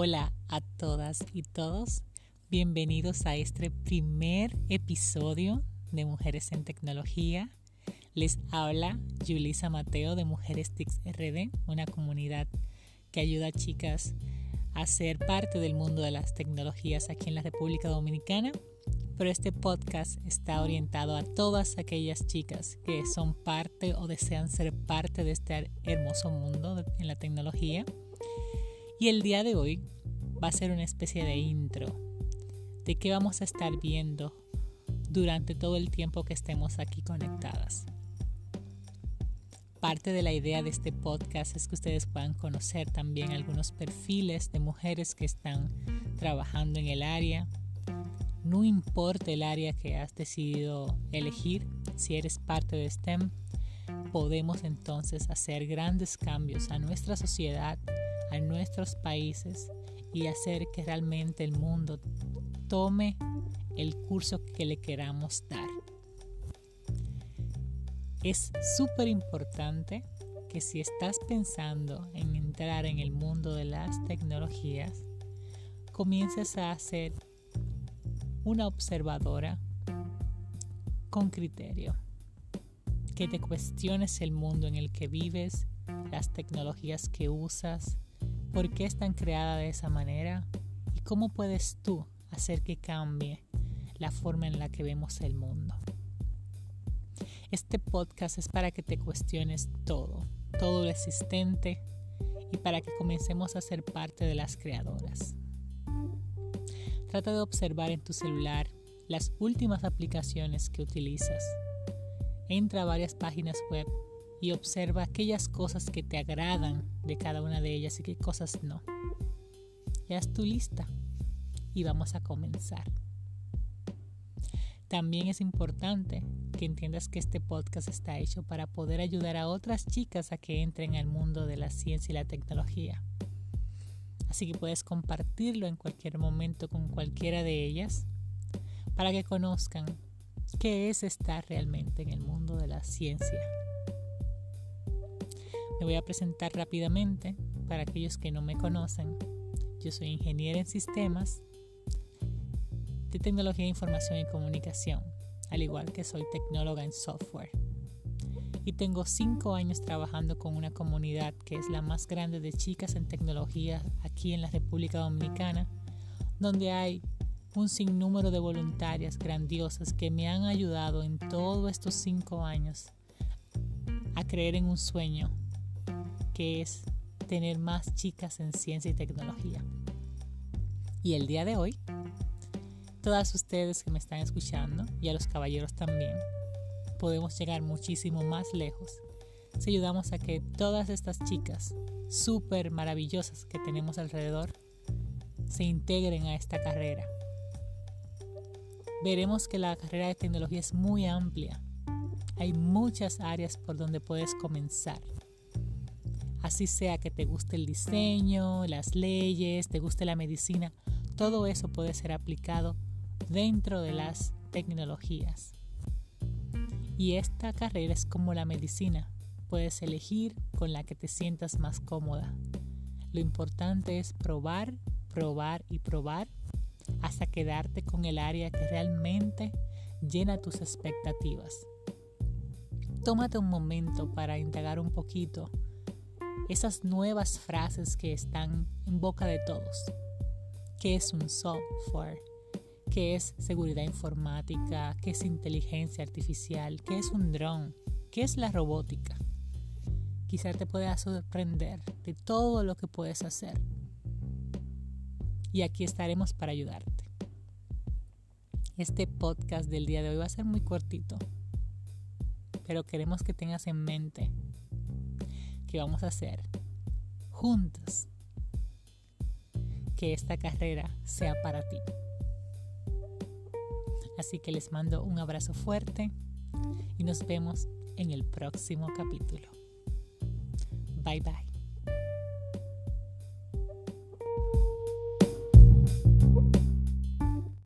Hola a todas y todos. Bienvenidos a este primer episodio de Mujeres en Tecnología. Les habla Julisa Mateo de Mujeres TICS RD, una comunidad que ayuda a chicas a ser parte del mundo de las tecnologías aquí en la República Dominicana. Pero este podcast está orientado a todas aquellas chicas que son parte o desean ser parte de este hermoso mundo en la tecnología. Y el día de hoy va a ser una especie de intro de qué vamos a estar viendo durante todo el tiempo que estemos aquí conectadas. Parte de la idea de este podcast es que ustedes puedan conocer también algunos perfiles de mujeres que están trabajando en el área. No importa el área que has decidido elegir, si eres parte de STEM, podemos entonces hacer grandes cambios a nuestra sociedad, a nuestros países y hacer que realmente el mundo tome el curso que le queramos dar. Es súper importante que si estás pensando en entrar en el mundo de las tecnologías, comiences a ser una observadora con criterio, que te cuestiones el mundo en el que vives, las tecnologías que usas, por qué están creadas de esa manera y cómo puedes tú hacer que cambie la forma en la que vemos el mundo. Este podcast es para que te cuestiones todo, todo lo existente y para que comencemos a ser parte de las creadoras. Trata de observar en tu celular las últimas aplicaciones que utilizas. Entra a varias páginas web y observa aquellas cosas que te agradan de cada una de ellas y qué cosas no. Ya es tu lista y vamos a comenzar. También es importante que entiendas que este podcast está hecho para poder ayudar a otras chicas a que entren al mundo de la ciencia y la tecnología. Así que puedes compartirlo en cualquier momento con cualquiera de ellas para que conozcan qué es estar realmente en el mundo de la ciencia. Me voy a presentar rápidamente para aquellos que no me conocen. Yo soy ingeniera en sistemas de tecnología de información y comunicación, al igual que soy tecnóloga en software. Y tengo cinco años trabajando con una comunidad que es la más grande de chicas en tecnología aquí en la República Dominicana, donde hay un sinnúmero de voluntarias grandiosas que me han ayudado en todos estos cinco años a creer en un sueño que es tener más chicas en ciencia y tecnología. Y el día de hoy todas ustedes que me están escuchando y a los caballeros también, podemos llegar muchísimo más lejos si ayudamos a que todas estas chicas súper maravillosas que tenemos alrededor se integren a esta carrera. Veremos que la carrera de tecnología es muy amplia. Hay muchas áreas por donde puedes comenzar. Así sea que te guste el diseño, las leyes, te guste la medicina, todo eso puede ser aplicado dentro de las tecnologías. Y esta carrera es como la medicina. Puedes elegir con la que te sientas más cómoda. Lo importante es probar, probar y probar hasta quedarte con el área que realmente llena tus expectativas. Tómate un momento para indagar un poquito esas nuevas frases que están en boca de todos. ¿Qué es un software? qué es seguridad informática, qué es inteligencia artificial, qué es un dron, qué es la robótica. Quizás te pueda sorprender de todo lo que puedes hacer. Y aquí estaremos para ayudarte. Este podcast del día de hoy va a ser muy cortito, pero queremos que tengas en mente que vamos a hacer juntos que esta carrera sea para ti. Así que les mando un abrazo fuerte y nos vemos en el próximo capítulo. Bye bye.